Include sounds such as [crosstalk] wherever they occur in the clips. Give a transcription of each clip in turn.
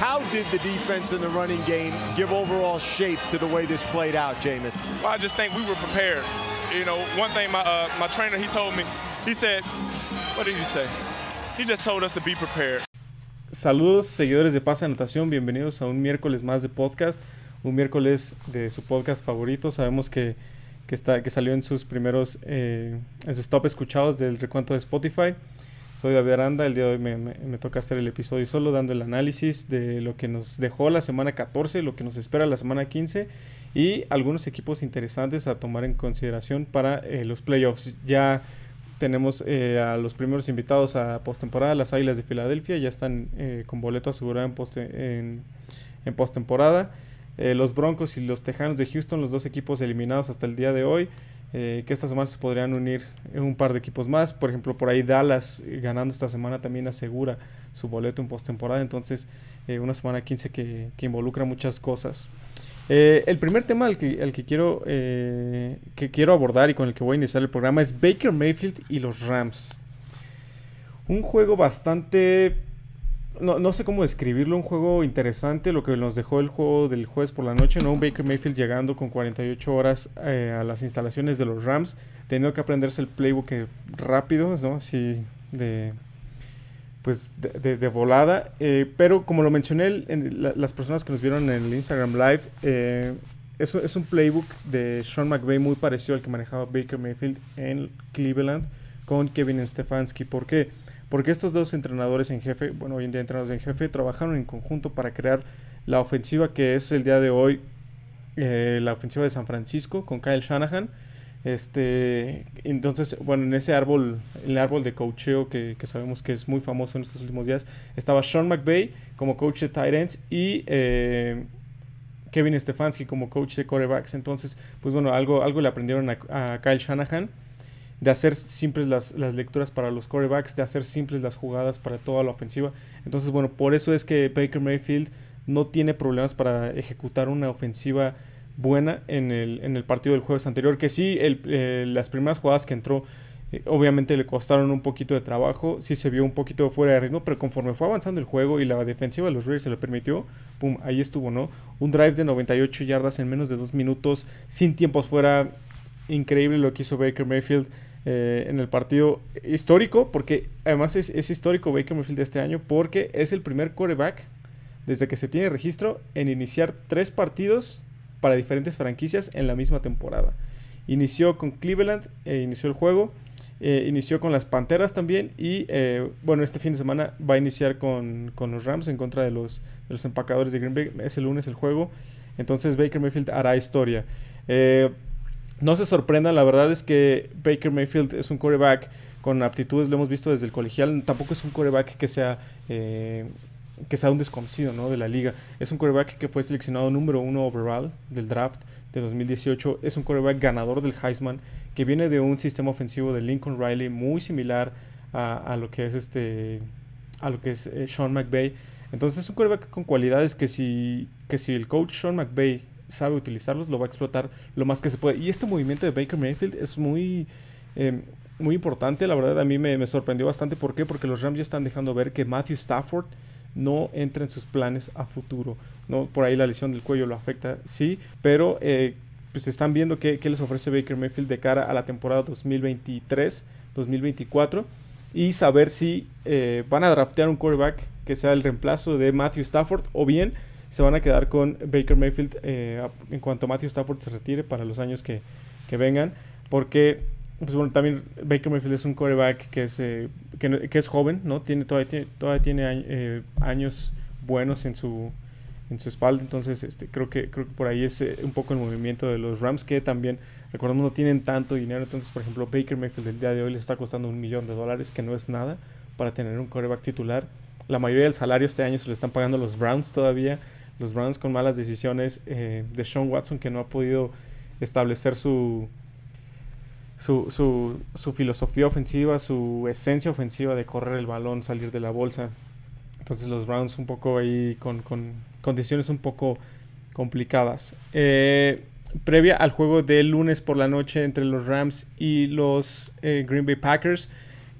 How did the defense and the running game give overall shape to the way this played out, Jameis? Well, I just think we were prepared. You know, one thing my uh, my trainer he told me, he said, what did he say? He just told us to be prepared. Saludos seguidores de Pase Anotación, bienvenidos a un miércoles más de podcast, un miércoles de su podcast favorito. Sabemos que, que, está, que salió en sus primeros, eh, en sus top escuchados del recuento de Spotify. Soy David Aranda, el día de hoy me, toca hacer el episodio solo dando el análisis de lo que nos dejó la semana 14, lo que nos espera la semana 15 y algunos equipos interesantes a tomar en consideración para eh, los playoffs. Ya tenemos eh, a los primeros invitados a postemporada, las Águilas de Filadelfia, ya están eh, con boleto asegurado en, post en, en postemporada. Eh, los Broncos y los Tejanos de Houston, los dos equipos eliminados hasta el día de hoy, eh, que esta semana se podrían unir un par de equipos más. Por ejemplo, por ahí Dallas eh, ganando esta semana también asegura su boleto en postemporada. Entonces, una semana 15 que, que involucra muchas cosas. El primer tema al que, al que, quiero, que quiero abordar y con el que voy a iniciar el programa es Baker Mayfield y los Rams. Un juego bastante... No, no, sé cómo describirlo, un juego interesante, lo que nos dejó el juego del jueves por la noche, ¿no? Baker Mayfield llegando con 48 horas eh, a las instalaciones de los Rams, teniendo que aprenderse el playbook rápido, ¿no? Así de, pues de, de, volada. Eh, pero como lo mencioné, en la, las personas que nos vieron en el Instagram Live, eh, es, un playbook de Sean McVay muy parecido al que manejaba Baker Mayfield en Cleveland con Kevin Stefanski. ¿Por qué? Estos dos entrenadores en jefe, bueno, hoy en día entrenadores en jefe, trabajaron en conjunto para crear la ofensiva que es el día de hoy eh, la ofensiva de San Francisco con Kyle Shanahan. Este, entonces, bueno, en ese árbol, el árbol de coacheo que, sabemos que es muy famoso en estos últimos días, estaba Sean McVay como coach de tight ends y eh, Kevin Stefanski como coach de quarterbacks. Entonces, pues bueno, algo, algo le aprendieron a Kyle Shanahan de hacer simples las, las, lecturas para los quarterbacks, de hacer simples las jugadas para toda la ofensiva. Entonces, bueno, por eso es que Baker Mayfield no tiene problemas para ejecutar una ofensiva buena en el, en el partido del jueves anterior, que sí, el, eh, las primeras jugadas que entró eh, obviamente le costaron un poquito de trabajo, sí se vio un poquito fuera de ritmo, pero conforme fue avanzando el juego y la defensiva de los Raiders se lo permitió, pum, ahí estuvo, ¿no? Un drive de 98 yardas en menos de dos minutos, sin tiempos fuera, increíble lo que hizo Baker Mayfield. Eh, en el partido histórico, porque además es, histórico Baker Mayfield este año, porque es el primer quarterback desde que se tiene registro en iniciar tres partidos para diferentes franquicias en la misma temporada. Inició con Cleveland, eh, inició el juego, eh, inició con las Panteras también y bueno, este fin de semana va a iniciar con, con los Rams en contra de los, de los, empacadores de Green Bay. Es el lunes el juego, entonces Baker Mayfield hará historia. Eh, no se sorprendan, la verdad es que Baker Mayfield es un quarterback con aptitudes, lo hemos visto desde el colegial, tampoco es un quarterback que sea que sea un desconocido ¿no? de la liga. Es un quarterback que fue seleccionado número uno overall del draft de 2018. Es un quarterback ganador del Heisman que viene de un sistema ofensivo de Lincoln Riley muy similar a, lo que es este a lo que es eh, Sean McVay. Entonces es un quarterback con cualidades que si, que si el coach Sean McVay sabe utilizarlos, lo va a explotar lo más que se puede. Y este movimiento de Baker Mayfield es muy... Eh, muy importante, la verdad a mí me, me sorprendió bastante. ¿Por qué? Porque los Rams ya están dejando ver que Matthew Stafford no entra en sus planes a futuro. ¿no? Por ahí la lesión del cuello lo afecta, sí, pero eh, pues están viendo qué, qué, les ofrece Baker Mayfield de cara a la temporada 2023-2024 y saber si eh, van a draftear un quarterback que sea el reemplazo de Matthew Stafford o bien se van a quedar con Baker Mayfield eh, en cuanto Matthew Stafford se retire para los años que, que vengan, porque pues bueno, también Baker Mayfield es un quarterback que es, eh, que, que, es joven, ¿no? Tiene, todavía tiene, todavía tiene eh, años buenos en su, en su espalda, entonces este, creo, que, creo que por ahí es eh, un poco el movimiento de los Rams, que también, recordemos, no tienen tanto dinero, entonces, por ejemplo, Baker Mayfield el día de hoy les está costando un millón de dólares, que no es nada para tener un quarterback titular. La mayoría del salario este año se lo están pagando los Browns todavía, los Browns con malas decisiones de Sean Watson, que no ha podido establecer su su, su, su, filosofía ofensiva, su esencia ofensiva de correr el balón, salir de la bolsa. Entonces los Browns un poco ahí con, con condiciones un poco complicadas. Eh, previa al juego del lunes por la noche entre los Rams y los eh, Green Bay Packers,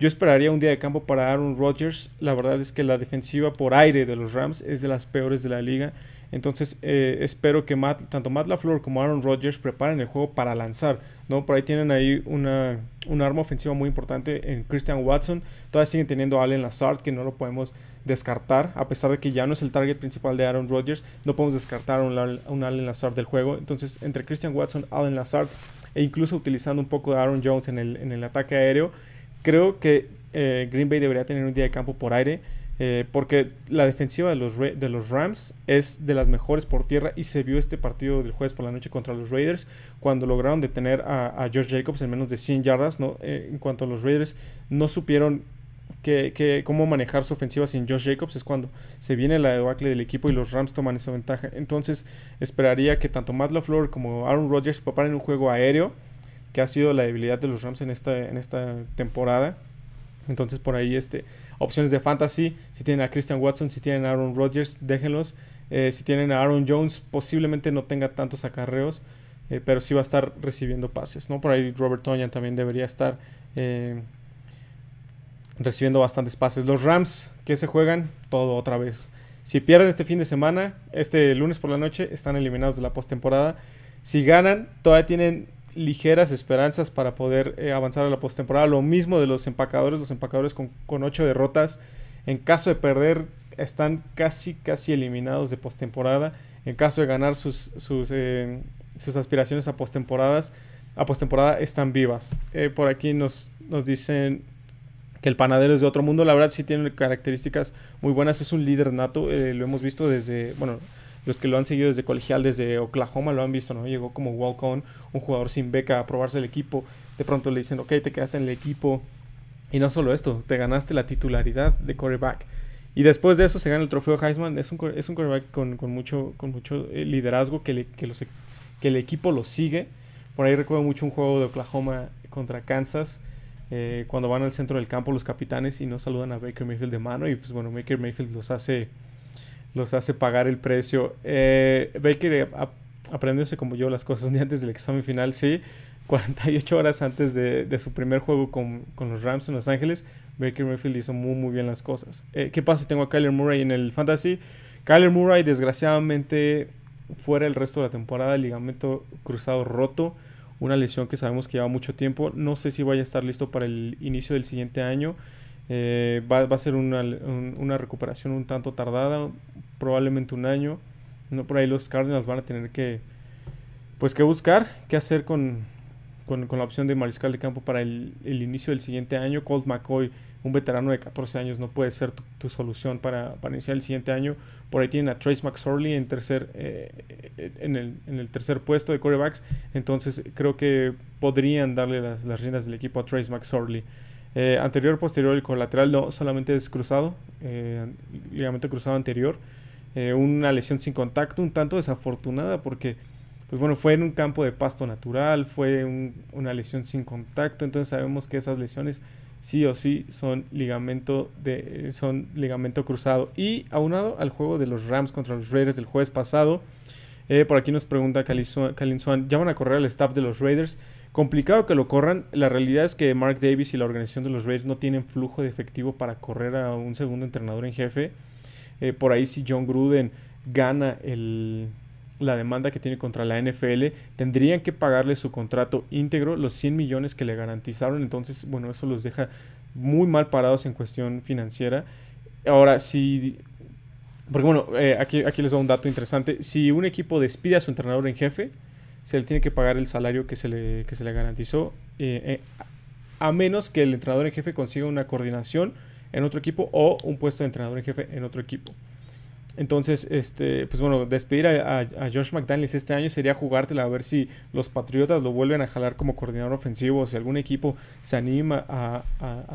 Yo esperaría un día de campo para Aaron Rodgers. La verdad es que la defensiva por aire de los Rams es de las peores de la liga. Entonces eh, espero que tanto Matt LaFleur como Aaron Rodgers preparen el juego para lanzar. ¿no? Por ahí tienen ahí una, arma ofensiva muy importante en Christian Watson. Todavía siguen teniendo a Allen Lazard que no lo podemos descartar. A pesar de que ya no es el target principal de Aaron Rodgers, no podemos descartar un, un Allen Lazard del juego. Entonces entre Christian Watson, Allen Lazard e incluso utilizando un poco de Aaron Jones en el, en el ataque aéreo, creo que eh, Green Bay debería tener un día de campo por aire. Eh, porque la defensiva de los, de los Rams es de las mejores por tierra y se vio este partido del jueves por la noche contra los Raiders cuando lograron detener a, a George Jacobs en menos de 100 yardas. ¿no? Eh, en cuanto a los Raiders no supieron que, cómo manejar su ofensiva sin Josh Jacobs es cuando se viene la debacle del equipo y los Rams toman esa ventaja. Entonces esperaría que tanto Matt LaFleur como Aaron Rodgers preparen un juego aéreo que ha sido la debilidad de los Rams en esta, en esta temporada. Entonces por ahí este, opciones de fantasy, si tienen a Christian Watson, si tienen a Aaron Rodgers, déjenlos. Eh, si tienen a Aaron Jones, posiblemente no tenga tantos acarreos, eh, pero sí va a estar recibiendo pases. ¿no? Por ahí Robert Tonyan también debería estar eh, recibiendo bastantes pases. Los Rams que se juegan todo otra vez. Si pierden este fin de semana, este lunes por la noche, están eliminados de la postemporada. Si ganan, todavía tienen ligeras esperanzas para poder eh, avanzar a la postemporada. Lo mismo de los empacadores, los empacadores con, con 8 derrotas. En caso de perder, están casi, casi eliminados de postemporada. En caso de ganar sus, sus, eh, sus aspiraciones a postemporadas, a postemporada están vivas. Eh, por aquí nos, nos dicen que el panadero es de otro mundo. La verdad sí tiene características muy buenas. Es un líder nato. lo hemos visto desde, bueno, los que lo han seguido desde colegial, desde Oklahoma, lo han visto, ¿no? Llegó como walk-on, un jugador sin beca a probarse el equipo. De pronto le dicen, ok, te quedaste en el equipo. Y no solo esto, te ganaste la titularidad de quarterback. Y después de eso se gana el trofeo Heisman. Es un, es un quarterback con, mucho, con mucho eh, liderazgo que, que, que el equipo lo sigue. Por ahí recuerdo mucho un juego de Oklahoma contra Kansas. Eh, cuando van al centro del campo los capitanes y no saludan a Baker Mayfield de mano. Y pues bueno, Baker Mayfield los hace los hace pagar el precio. Eh, Baker aprendiéndose como yo las cosas [laughs] un día antes del examen final, sí. 48 horas antes de, su primer juego con, los Rams en Los Ángeles, Baker Mayfield hizo muy muy bien las cosas. Eh, ¿Qué pasa tengo a Kyler Murray en el Fantasy? Kyler Murray desgraciadamente fuera el resto de la temporada, ligamento cruzado roto, una lesión que sabemos que lleva mucho tiempo. No sé si vaya a estar listo para el inicio del siguiente año. Eh, va, a ser una, recuperación un tanto tardada, probablemente un año. No por ahí los Cardinals van a tener que pues que buscar qué hacer con, con, la opción de mariscal de campo para el, inicio del siguiente año. Colt McCoy, un veterano de 14 años, no puede ser tu, solución para, iniciar el siguiente año. Por ahí tienen a Trace McSorley en, tercer, eh, en, el, en, el, tercer puesto de quarterbacks. Entonces creo que podrían darle las, las riendas del equipo a Trace McSorley. Eh, anterior, posterior, el colateral no solamente es cruzado, eh, ligamento cruzado anterior. Eh, una lesión sin contacto, un tanto desafortunada porque, pues bueno, fue en un campo de pasto natural, fue una lesión sin contacto, entonces sabemos que esas lesiones sí o sí son ligamento, de, son ligamento cruzado. Y aunado al juego de los Rams contra los Raiders del jueves pasado, eh, por aquí nos pregunta Kalin Swan, ¿ya van a correr al staff de los Raiders? Complicado que lo corran. La realidad es que Mark Davis y la organización de los Raiders no tienen flujo de efectivo para correr a un segundo entrenador en jefe. Eh, por ahí si John Gruden gana la demanda que tiene contra la NFL, tendrían que pagarle su contrato íntegro, los 100 millones que le garantizaron. Entonces, bueno, eso los deja muy mal parados en cuestión financiera. Ahora, si porque bueno, eh, aquí, aquí les doy un dato interesante. Si un equipo despide a su entrenador en jefe, se le tiene que pagar el salario que se le, se le garantizó, eh, eh, a menos que el entrenador en jefe consiga una coordinación en otro equipo o un puesto de entrenador en jefe en otro equipo. Entonces, este, pues bueno, despedir a, Josh McDaniels este año sería jugártela a ver si los Patriotas lo vuelven a jalar como coordinador ofensivo, o si algún equipo se anima a,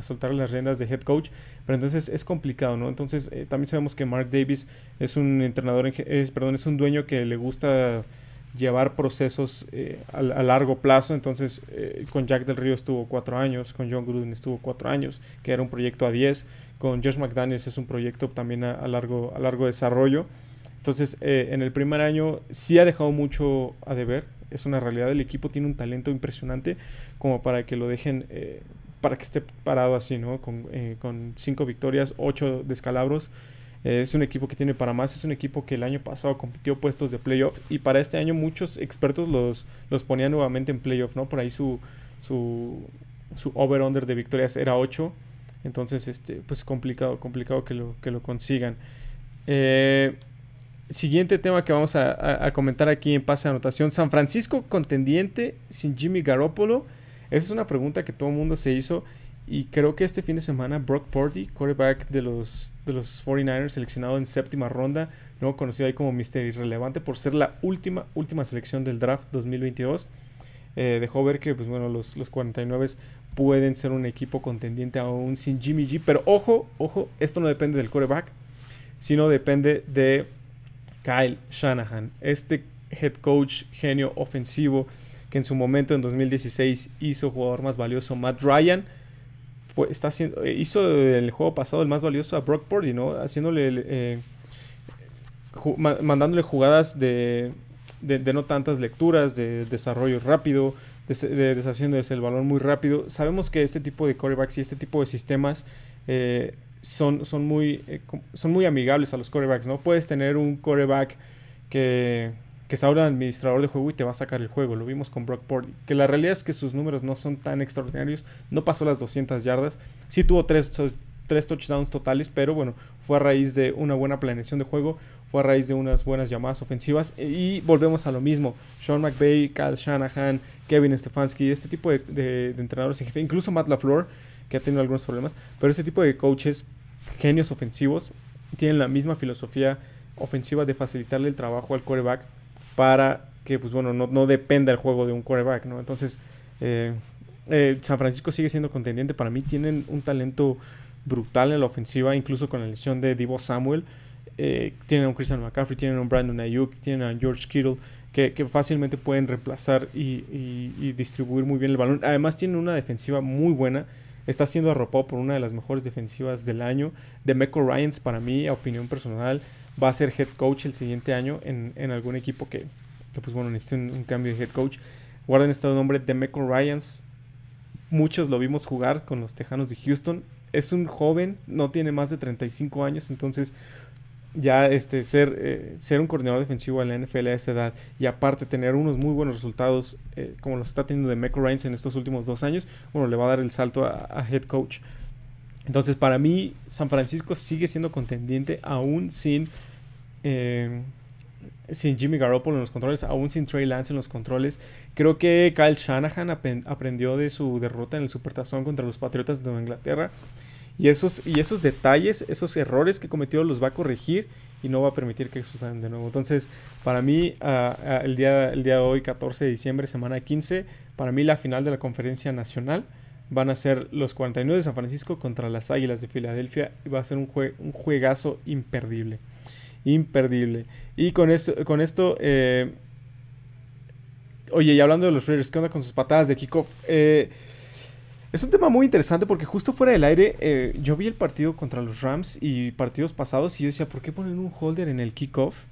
soltar las riendas de head coach. Pero entonces es complicado, ¿no? Entonces eh, también sabemos que Mark Davis es un entrenador, es, perdón, es un dueño que le gusta llevar procesos eh, a, largo plazo. Entonces, eh, con Jack del Río estuvo cuatro años, con John Gruden estuvo cuatro años, que era un proyecto a 10. Con Josh McDaniels es un proyecto también a, largo, a largo desarrollo. Entonces, eh, en el primer año sí ha dejado mucho a deber. Es una realidad. El equipo tiene un talento impresionante como para que lo dejen para que esté parado así, ¿no? Con, eh, con cinco victorias, ocho descalabros. Es un equipo que tiene para más, es un equipo que el año pasado compitió puestos de playoff y para este año muchos expertos los, los ponían nuevamente en playoff, ¿no? Por ahí su, su, over-under de victorias era 8. Entonces, este, pues complicado, complicado que lo, que lo consigan. Eh, siguiente tema que vamos a, comentar aquí en pase de anotación. San Francisco contendiente sin Jimmy Garoppolo. Esa es una pregunta que todo el mundo se hizo. Y creo que este fin de semana Brock Purdy, quarterback de los, de los 49ers, seleccionado en séptima ronda, no conocido ahí como Mister Irrelevante por ser la última, última selección del draft 2022. Eh, dejó ver que pues, bueno, los, los 49 pueden ser un equipo contendiente aún sin Jimmy G. Pero ojo, ojo, esto no depende del quarterback, sino depende de Kyle Shanahan, este head coach genio ofensivo que en su momento en 2016 hizo jugador más valioso Matt Ryan. Pues está haciendo, eh, hizo el juego pasado el más valioso a Brock Purdy, ¿no? Haciéndole, eh, mandándole jugadas de, de, no tantas lecturas, de desarrollo rápido, de, deshaciéndose el balón muy rápido. Sabemos que este tipo de quarterbacks y este tipo de sistemas eh, son, son, muy, eh, son muy amigables a los corebacks, ¿no? Puedes tener un coreback que, que es ahora administrador de juego y te va a sacar el juego. Lo vimos con Brock Purdy. Que la realidad es que sus números no son tan extraordinarios. No pasó las 200 yardas. Sí tuvo tres, tres touchdowns totales, pero bueno, fue a raíz de una buena planeación de juego. Fue a raíz de unas buenas llamadas ofensivas. Y volvemos a lo mismo. Sean McVay, Kyle Shanahan, Kevin Stefanski, este tipo de, de, de entrenadores en jefe. Incluso Matt LaFleur que ha tenido algunos problemas, pero este tipo de coaches, genios ofensivos, tienen la misma filosofía ofensiva de facilitarle el trabajo al coreback para que, pues bueno, no, dependa el juego de un coreback, ¿no? Entonces, eh, eh, San Francisco sigue siendo contendiente. Para mí tienen un talento brutal en la ofensiva, incluso con la lesión de Divo Samuel. Eh, tienen a un Christian McCaffrey, tienen a un Brandon Ayuk, tienen a George Kittle, que, fácilmente pueden reemplazar y, y, distribuir muy bien el balón. Además, tienen una defensiva muy buena está siendo arropado por una de las mejores defensivas del año. De Meco Ryans, para mí, a opinión personal, va a ser head coach el siguiente año en, algún equipo que, pues bueno, necesita un, cambio de head coach. Guarden este nombre, de Meco Ryans. Muchos lo vimos jugar con los Tejanos de Houston. Es un joven, no tiene más de 35 años, entonces ya este, ser, eh, ser un coordinador defensivo en la NFL a esa edad y aparte tener unos muy buenos resultados eh, como los está teniendo de Meco Reigns en estos últimos dos años, bueno, le va a dar el salto a, head coach. Entonces, para mí, San Francisco sigue siendo contendiente aún sin, eh, sin Jimmy Garoppolo en los controles, aún sin Trey Lance en los controles. Creo que Kyle Shanahan aprendió de su derrota en el Supertazón contra los Patriotas de Nueva Inglaterra y esos, y esos detalles, esos errores que cometió los va a corregir y no va a permitir que sucedan de nuevo. Entonces, para mí, el, día, el día de hoy, 14 de diciembre, semana 15, para mí la final de la conferencia nacional van a ser los 49 de San Francisco contra las Águilas de Filadelfia y va a ser un, un juegazo imperdible. Imperdible. Y con, eso, con esto, eh, oye, y hablando de los Raiders, ¿qué onda con sus patadas de kickoff? Eh, es un tema muy interesante porque justo fuera del aire eh, yo vi el partido contra los Rams y partidos pasados y yo decía, ¿por qué ponen un holder en el kickoff?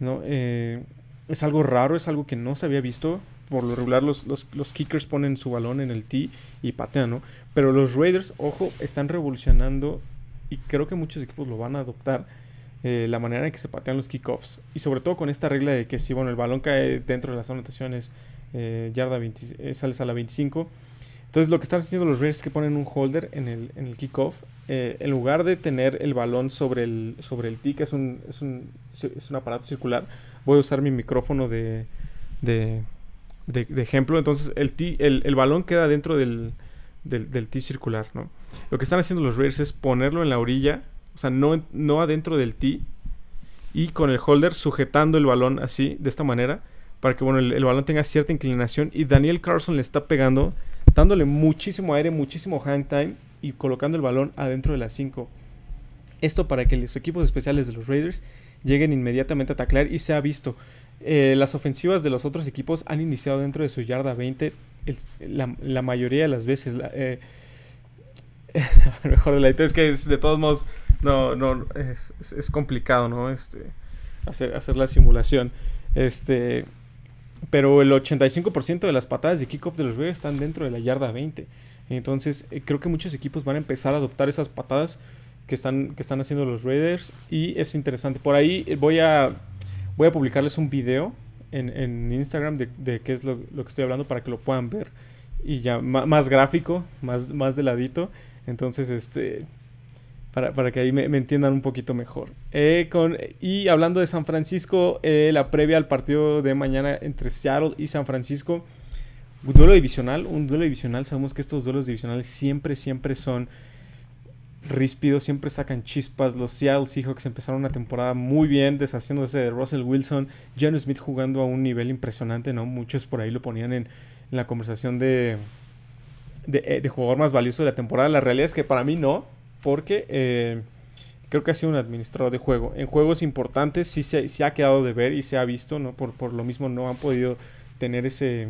¿No? Eh, es algo raro, es algo que no se había visto. Por lo regular los, los, kickers ponen su balón en el tee y patean, ¿no? Pero los Raiders, ojo, están revolucionando y creo que muchos equipos lo van a adoptar. Eh, la manera en que se patean los kickoffs. Y sobre todo con esta regla de que si bueno, el balón cae dentro de las anotaciones, yarda 20, sales a la 25 entonces lo que están haciendo los Raiders es que ponen un holder en el, en el kickoff. Eh, en lugar de tener el balón sobre el, sobre el tee, que es un, es, un, es un aparato circular, voy a usar mi micrófono de, de, ejemplo. Entonces el, tee, el, el, balón queda dentro del, del, del tee circular. ¿no? Lo que están haciendo los Raiders es ponerlo en la orilla, o sea, no, no adentro del tee, y con el holder sujetando el balón así, de esta manera, para que bueno, el, el balón tenga cierta inclinación. Y Daniel Carson le está pegando dándole muchísimo aire, muchísimo hang time y colocando el balón adentro de las 5. Esto para que los equipos especiales de los Raiders lleguen inmediatamente a taclear y se ha visto. Eh, las ofensivas de los otros equipos han iniciado dentro de su yarda 20 la, mayoría de las veces. Eh, [laughs] mejor de la idea es que de todos modos no, no es, complicado, ¿no? Este, hacer, hacer la simulación. Este, pero el 85% de las patadas de kickoff de los Raiders están dentro de la yarda 20. Entonces, eh, creo que muchos equipos van a empezar a adoptar esas patadas que están, que están haciendo los Raiders. Y es interesante. Por ahí voy a, voy a publicarles un video en, Instagram de, qué es lo, que estoy hablando para que lo puedan ver. Y ya más gráfico, más, más de ladito. Entonces, este. Para, para que ahí me, entiendan un poquito mejor. Eh, y hablando de San Francisco, eh, la previa al partido de mañana entre Seattle y San Francisco. Un duelo divisional, un duelo divisional. Sabemos que estos duelos divisionales siempre, siempre son ríspidos, siempre sacan chispas. Los Seattle Seahawks empezaron una temporada muy bien, deshaciéndose de Russell Wilson, John Smith jugando a un nivel impresionante, ¿no? Muchos por ahí lo ponían en, la conversación de, de, de, jugador más valioso de la temporada. La realidad es que para mí no, porque eh, creo que ha sido un administrador de juego. En juegos importantes sí se, sí ha quedado de ver y se ha visto, ¿no? Por, por lo mismo no han podido tener ese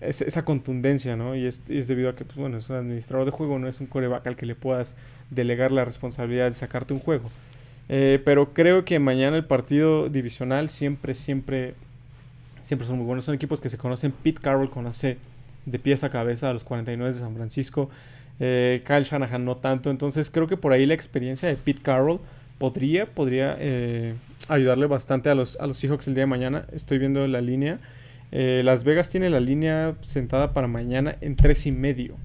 esa contundencia, ¿no? Y es, es, debido a que, pues, bueno, es un administrador de juego, no es un coreback al que le puedas delegar la responsabilidad de sacarte un juego. Eh, pero creo que mañana el partido divisional siempre, siempre, siempre son muy buenos. Son equipos que se conocen. Pete Carroll conoce de pies a cabeza a los 49 de San Francisco. Eh, Kyle Shanahan no tanto. Entonces creo que por ahí la experiencia de Pete Carroll podría, podría eh, ayudarle bastante a los, a los Seahawks el día de mañana. Estoy viendo la línea. Eh, Las Vegas tiene la línea sentada para mañana en 3 y medio.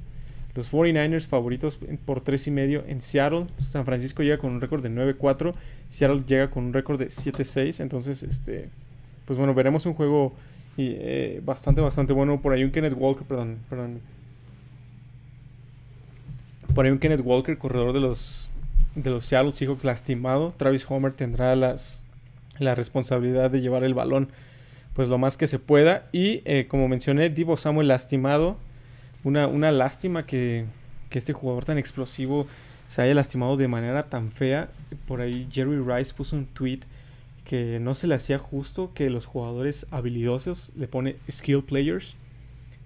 Los 49ers favoritos por 3 y medio en Seattle. San Francisco llega con un récord de 9-4. Seattle llega con un récord de 7-6. Entonces, este, pues bueno, veremos un juego eh, bastante, bastante bueno. Por ahí un Kenneth Walker, perdón, perdón. Por ahí un Kenneth Walker, corredor de los, de los Seattle Seahawks lastimado. Travis Homer tendrá las, la responsabilidad de llevar el balón pues lo más que se pueda. Y eh, como mencioné, Divo Samuel lastimado. Una, una lástima que, que, este jugador tan explosivo se haya lastimado de manera tan fea. Por ahí Jerry Rice puso un tweet que no se le hacía justo que los jugadores habilidosos, le pone skill players,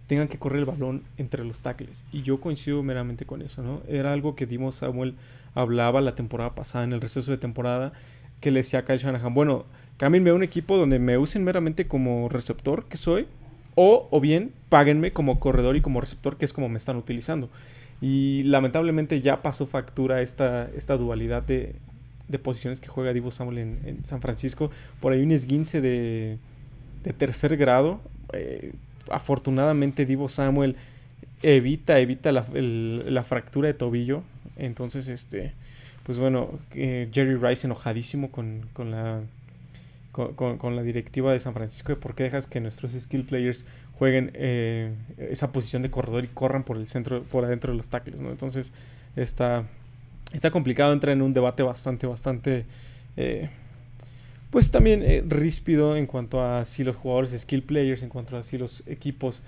tengan que correr el balón entre los tackles. Y yo coincido meramente con eso, ¿no? Era algo que Divo Samuel hablaba la temporada pasada, en el receso de temporada, que le decía a Kyle Shanahan, bueno, cámbienme a un equipo donde me usen meramente como receptor que soy, o, o bien páguenme como corredor y como receptor, que es como me están utilizando. Y lamentablemente ya pasó factura esta, esta dualidad de, posiciones que juega Divo Samuel en, San Francisco. Por ahí un esguince de, de tercer grado. Eh, afortunadamente Divo Samuel evita, evita la, fractura de tobillo. Entonces, este, pues bueno, eh, Jerry Rice enojadísimo con, con la con, la directiva de San Francisco de por qué dejas que nuestros skill players jueguen eh, esa posición de corredor y corran por el centro, por adentro de los tackles, ¿no? Entonces está, está complicado, entra en un debate bastante, bastante, eh, pues también eh, ríspido en cuanto a si los jugadores skill players, en cuanto a si los equipos,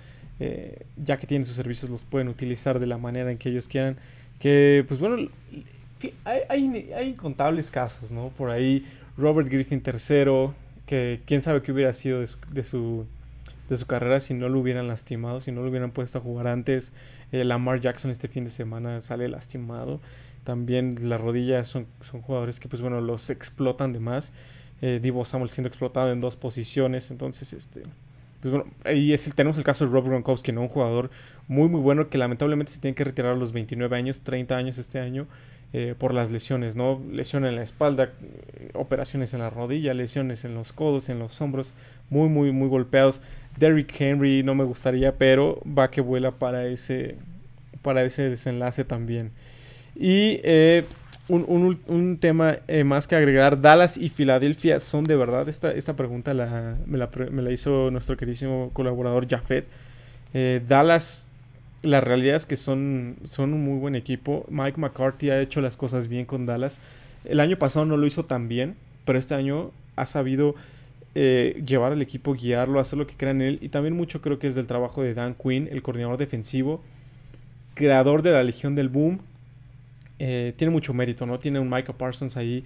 ya que tienen sus servicios, los pueden utilizar de la manera en que ellos quieran. Que, pues bueno, hay, hay, hay incontables casos, ¿no? Por ahí Robert Griffin tercero, que quién sabe qué hubiera sido de su, de su, de su carrera si no lo hubieran lastimado, si no lo hubieran puesto a jugar antes. Eh, Lamar Jackson este fin de semana sale lastimado. También las rodillas son, son jugadores que pues bueno los explotan de más. Eh, Divo Samuel siendo explotado en dos posiciones. Entonces, este. Pues bueno, ahí es el, tenemos el caso de Rob Gronkowski, ¿no? Un jugador muy muy bueno que lamentablemente se tiene que retirar a los 29 años, 30 años este año. Eh, por las lesiones, ¿no? Lesión en la espalda, operaciones en la rodilla, lesiones en los codos, en los hombros, muy, muy, muy golpeados. Derrick Henry no me gustaría, pero va que vuela para ese, para ese desenlace también. Y eh, un, un, un, tema eh, más que agregar, Dallas y Filadelfia son de verdad, esta, esta pregunta la, me, la, me, la, hizo nuestro queridísimo colaborador Jafet. Dallas la realidad es que son, son un muy buen equipo. Mike McCarthy ha hecho las cosas bien con Dallas. El año pasado no lo hizo tan bien, pero este año ha sabido eh, llevar al equipo, guiarlo, hacer lo que crea en él. Y también mucho creo que es del trabajo de Dan Quinn, el coordinador defensivo, creador de la Legión del Boom. Eh, tiene mucho mérito, ¿no? Tiene un Micah Parsons ahí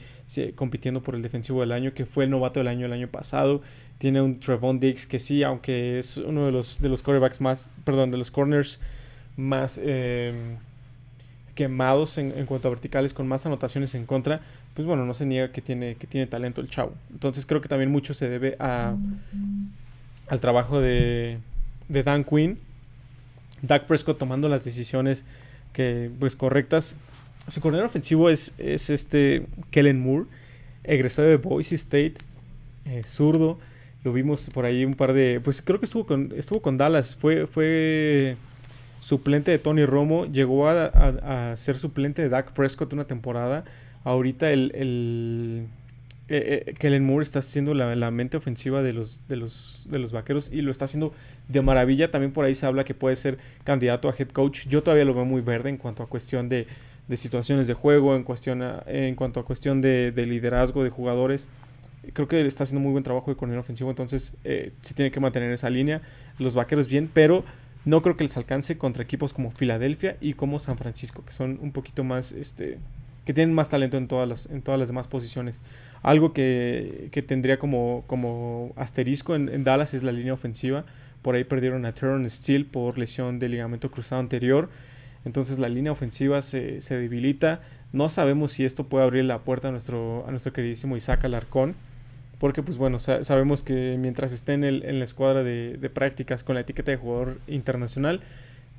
compitiendo por el defensivo del año, que fue el novato del año el año pasado. Tiene un Trevon Diggs, que sí, aunque es uno de los, de los más, perdón, de los corners más eh, quemados en, en, cuanto a verticales, con más anotaciones en contra, pues bueno, no se niega que tiene, que tiene talento el chavo. Entonces creo que también mucho se debe a, al trabajo de, de Dan Quinn Dak Prescott tomando las decisiones que, pues, correctas. Su coordinador ofensivo es, es este Kellen Moore, egresado de Boise State, eh, zurdo. Lo vimos por ahí un par de. Pues creo que estuvo con, estuvo con Dallas. Fue, fue suplente de Tony Romo. Llegó a, ser suplente de Dak Prescott una temporada. Ahorita el, el eh, eh, Kellen Moore está haciendo la, mente ofensiva de los, de, los, de los vaqueros y lo está haciendo de maravilla. También por ahí se habla que puede ser candidato a head coach. Yo todavía lo veo muy verde en cuanto a cuestión de, de situaciones de juego, en, cuestión en cuanto a cuestión de, de liderazgo de jugadores creo que está haciendo muy buen trabajo de coordinador ofensivo, entonces eh, se tiene que mantener esa línea. Los vaqueros bien, pero no creo que les alcance contra equipos como Filadelfia y como San Francisco, que son un poquito más, este, que tienen más talento en todas las, en todas las demás posiciones. Algo que, tendría como, como asterisco en, Dallas es la línea ofensiva. Por ahí perdieron a Teron Steele por lesión de ligamento cruzado anterior. Entonces la línea ofensiva se, se debilita. No sabemos si esto puede abrir la puerta a nuestro, a nuestro queridísimo Isaac Alarcón porque pues bueno, sabemos que mientras esté en, el, en la escuadra de, prácticas con la etiqueta de jugador internacional,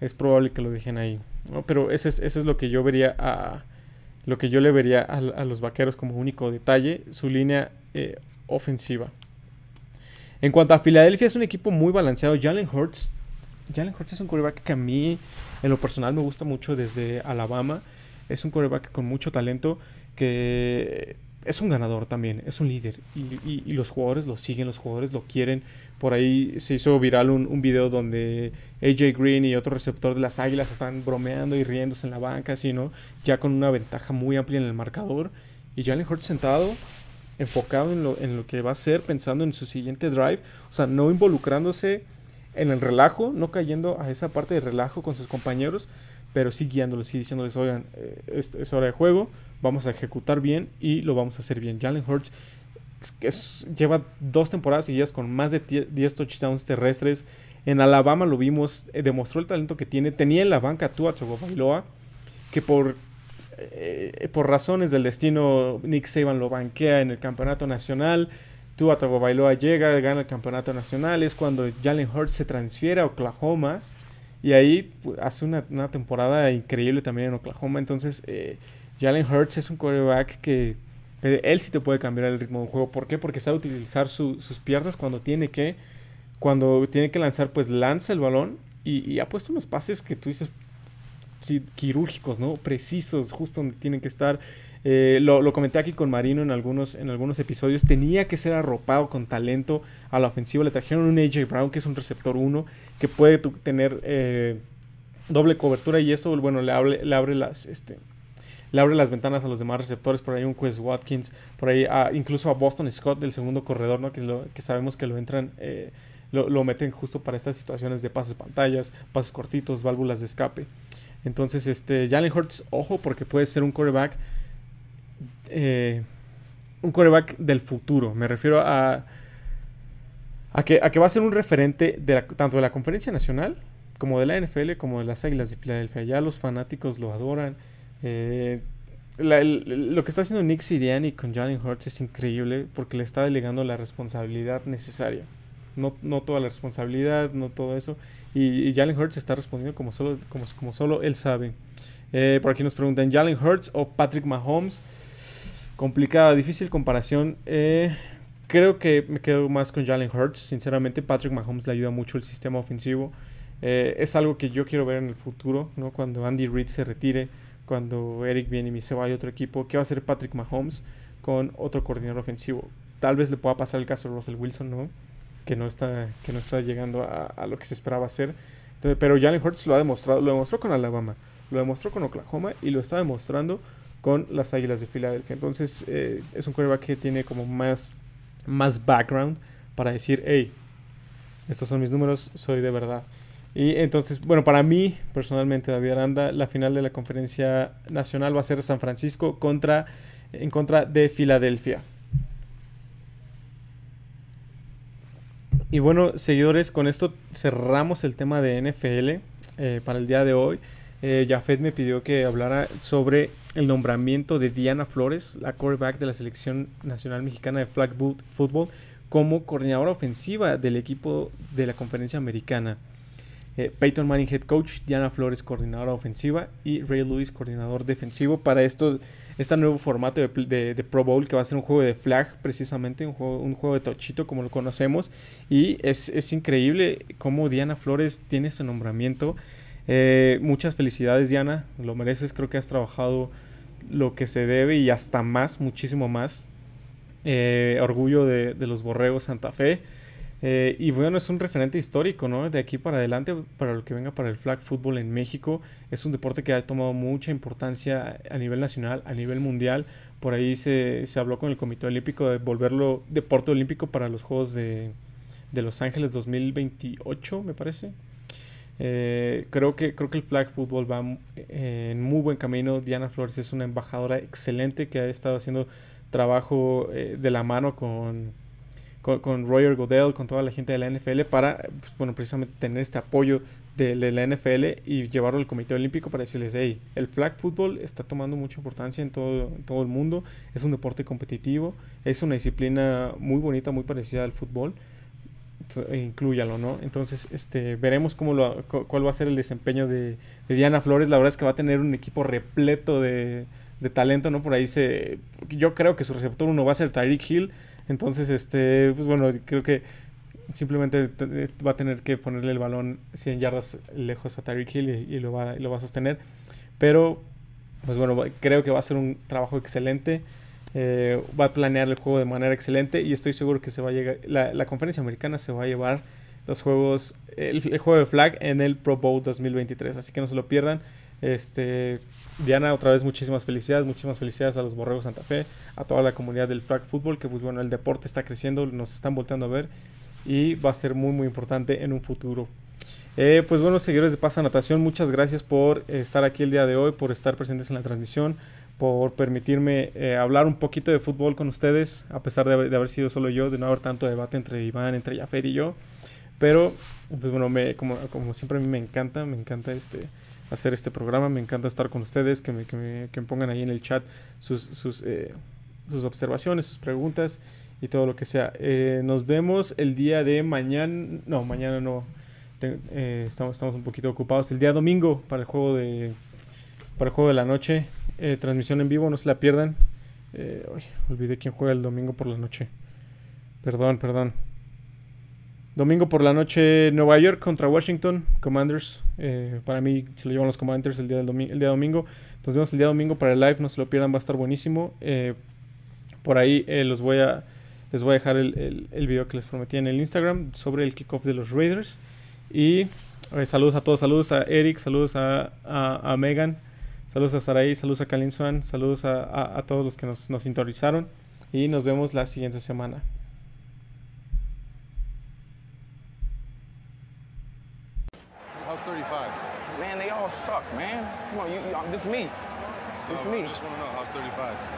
es probable que lo dejen ahí. Pero ese es, es lo que yo vería a lo que yo le vería a, los vaqueros como único detalle, su línea eh, ofensiva. En cuanto a Filadelfia, es un equipo muy balanceado. Jalen Hurts. Jalen Hurts es un quarterback que a mí, en lo personal, me gusta mucho desde Alabama. Es un quarterback con mucho talento que es un ganador también, es un líder y, los jugadores lo siguen, los jugadores lo quieren. Por ahí se hizo viral un, un, video donde AJ Green y otro receptor de las Águilas están bromeando y riéndose en la banca, así, ¿no? Ya con una ventaja muy amplia en el marcador. Y Jalen Hurts sentado, enfocado en lo, en lo que va a hacer, pensando en su siguiente drive, o sea, no involucrándose en el relajo, no cayendo a esa parte de relajo con sus compañeros, pero sí guiándolos y diciéndoles, oigan, eh, es, hora de juego, vamos a ejecutar bien y lo vamos a hacer bien. Jalen Hurts lleva dos temporadas seguidas con más de 10 touchdowns terrestres. En Alabama lo vimos, eh, demostró el talento que tiene. Tenía en la banca a Tua que por, eh, por razones del destino Nick Saban lo banquea en el campeonato nacional. Tua Bailoa llega, gana el campeonato nacional. Es cuando Jalen Hurts se transfiere a Oklahoma y ahí pues, hace una, temporada increíble también en Oklahoma. Entonces, eh, Jalen Hurts es un quarterback que él sí te puede cambiar el ritmo del juego. ¿Por qué? Porque sabe utilizar sus piernas cuando tiene que. Cuando tiene que lanzar, pues lanza el balón y, ha puesto unos pases que tú dices quirúrgicos, ¿no? Precisos, justo donde tienen que estar. Eh, lo, comenté aquí con Marino en algunos, en algunos episodios. Tenía que ser arropado con talento a la ofensiva. Le trajeron un AJ Brown, que es un receptor 1, que puede tener eh, doble cobertura y eso, bueno, le abre, le abre las. Este, le abre las ventanas a los demás receptores, por ahí un Quest Watkins, por ahí incluso a Boston Scott del segundo corredor, ¿no? que, lo, sabemos que lo entran, eh, lo, meten justo para estas situaciones de pases pantallas, pases cortitos, válvulas de escape. Entonces, este, Jalen Hurts, ojo, porque puede ser un quarterback eh, un coreback del futuro. Me refiero a, a, que, a que va a ser un referente de tanto de la conferencia nacional como de la NFL, como de las Águilas de Filadelfia. Ya los fanáticos lo adoran. Eh, lo que está haciendo Nick Siriani con Jalen Hurts es increíble porque le está delegando la responsabilidad necesaria. No, no toda la responsabilidad, no todo eso. Y, Jalen Hurts está respondiendo como solo, como, como solo él sabe. Eh, por aquí nos preguntan, ¿Jalen Hurts o Patrick Mahomes? Complicada, difícil comparación. Eh, creo que me quedo más con Jalen Hurts. Sinceramente, Patrick Mahomes le ayuda mucho el sistema ofensivo. Es algo que yo quiero ver en el futuro, ¿no? Cuando Andy Reid se retire, cuando Eric viene y se vaya a otro equipo. ¿Qué va a hacer Patrick Mahomes con otro coordinador ofensivo? Tal vez le pueda pasar el caso de Russell Wilson, ¿no? Que no está, que no está llegando a, lo que se esperaba hacer. pero Jalen Hurts lo ha demostrado, lo demostró con Alabama, lo demostró con Oklahoma y lo está demostrando con las Águilas de Filadelfia. Entonces eh, es un quarterback que tiene como más, más background para decir, hey, estos son mis números, soy de verdad. Y entonces, bueno, para mí, personalmente, David Aranda, la final de la conferencia nacional va a ser San Francisco contra, en contra de Filadelfia. Y bueno, seguidores, con esto cerramos el tema de NFL eh, para el día de hoy eh, Jafet me pidió que hablara sobre el nombramiento de Diana Flores, la quarterback de la selección nacional mexicana de flag football, como coordinadora ofensiva del equipo de la conferencia americana. Eh, Peyton Manning, head coach, Diana Flores, coordinadora ofensiva, y Ray Lewis, coordinador defensivo, para esto, este nuevo formato de, Pro Bowl, que va a ser un juego de flag, precisamente, un juego, un juego de tochito, como lo conocemos. Y es, es increíble cómo Diana Flores tiene su nombramiento. Eh, muchas felicidades, Diana, lo mereces, creo que has trabajado lo que se debe y hasta más, muchísimo más. Eh, orgullo de, de los Borregos Santa Fe. Eh, y bueno, es un referente histórico, ¿no? De aquí para adelante, para lo que venga para el flag football en México, es un deporte que ha tomado mucha importancia a nivel nacional, a nivel mundial. Por ahí se, se habló con el Comité Olímpico de volverlo deporte olímpico para los Juegos de, de Los Ángeles 2028, me parece. Eh, creo, que, creo que el flag football va eh, en muy buen camino. Diana Flores es una embajadora excelente que ha estado haciendo trabajo de la mano con con, Roger Godell, con toda la gente de la NFL para, pues, bueno, precisamente tener este apoyo de, la NFL y llevarlo al Comité Olímpico para decirles, hey, el flag football está tomando mucha importancia en todo, todo el mundo, es un deporte competitivo, es una disciplina muy bonita, muy parecida al fútbol, e incluyalo, ¿no? Entonces, este, veremos cómo lo, cuál va a ser el desempeño de, de, Diana Flores. La verdad es que va a tener un equipo repleto de, de talento, ¿no? Por ahí se, yo creo que su receptor uno va a ser Tyreek Hill entonces, este, pues bueno, creo que simplemente va a tener que ponerle el balón 100 yardas lejos a Tyreek Hill y, lo va, lo va a sostener. Pero, pues bueno, creo que va a ser un trabajo excelente. Eh, va a planear el juego de manera excelente y estoy seguro que se va a llegar, la, conferencia americana se va a llevar los juegos, el, juego de flag en el Pro Bowl 2023, así que no se lo pierdan. Este, Diana, otra vez muchísimas felicidades, muchísimas felicidades a los Borregos Santa Fe, a toda la comunidad del flag football, que pues bueno, el deporte está creciendo, nos están volteando a ver y va a ser muy muy importante en un futuro. Eh, pues bueno, seguidores de Pasa Natación, muchas gracias por estar aquí el día de hoy, por estar presentes en la transmisión, por permitirme eh, hablar un poquito de fútbol con ustedes, a pesar de haber, sido solo yo, de no haber tanto debate entre Iván, entre Jaffer y yo. Pero, pues bueno, me, como, como siempre a mí me encanta, me encanta este hacer este programa. Me encanta estar con ustedes, que me, que me, que me pongan ahí en el chat sus, sus, eh, sus, observaciones, sus preguntas y todo lo que sea. Eh, nos vemos el día de mañana. No, mañana no. Eh, estamos, estamos un poquito ocupados. El día domingo para el juego de, para el juego de la noche. transmisión en vivo, no se la pierdan. olvidé quién juega el domingo por la noche. Perdón, perdón. Domingo por la noche, Nueva York contra Washington, Commanders. Eh, para mí se lo llevan los Commanders el día, del el día domingo. Entonces vemos el día domingo para el live, no se lo pierdan, va a estar buenísimo. Eh, por ahí eh, los voy a, les voy a dejar el, el, video que les prometí en el Instagram sobre el kickoff de los Raiders. Y saludos a todos, saludos a Eric, saludos a, a, Megan, saludos a Saraí, saludos a Kalin Swan, saludos a, a, todos los que nos, nos sintonizaron. Y nos vemos la siguiente semana. Suck, man. Come on, you, you, this me. This no, me. I just want to know how's 35. Horrible.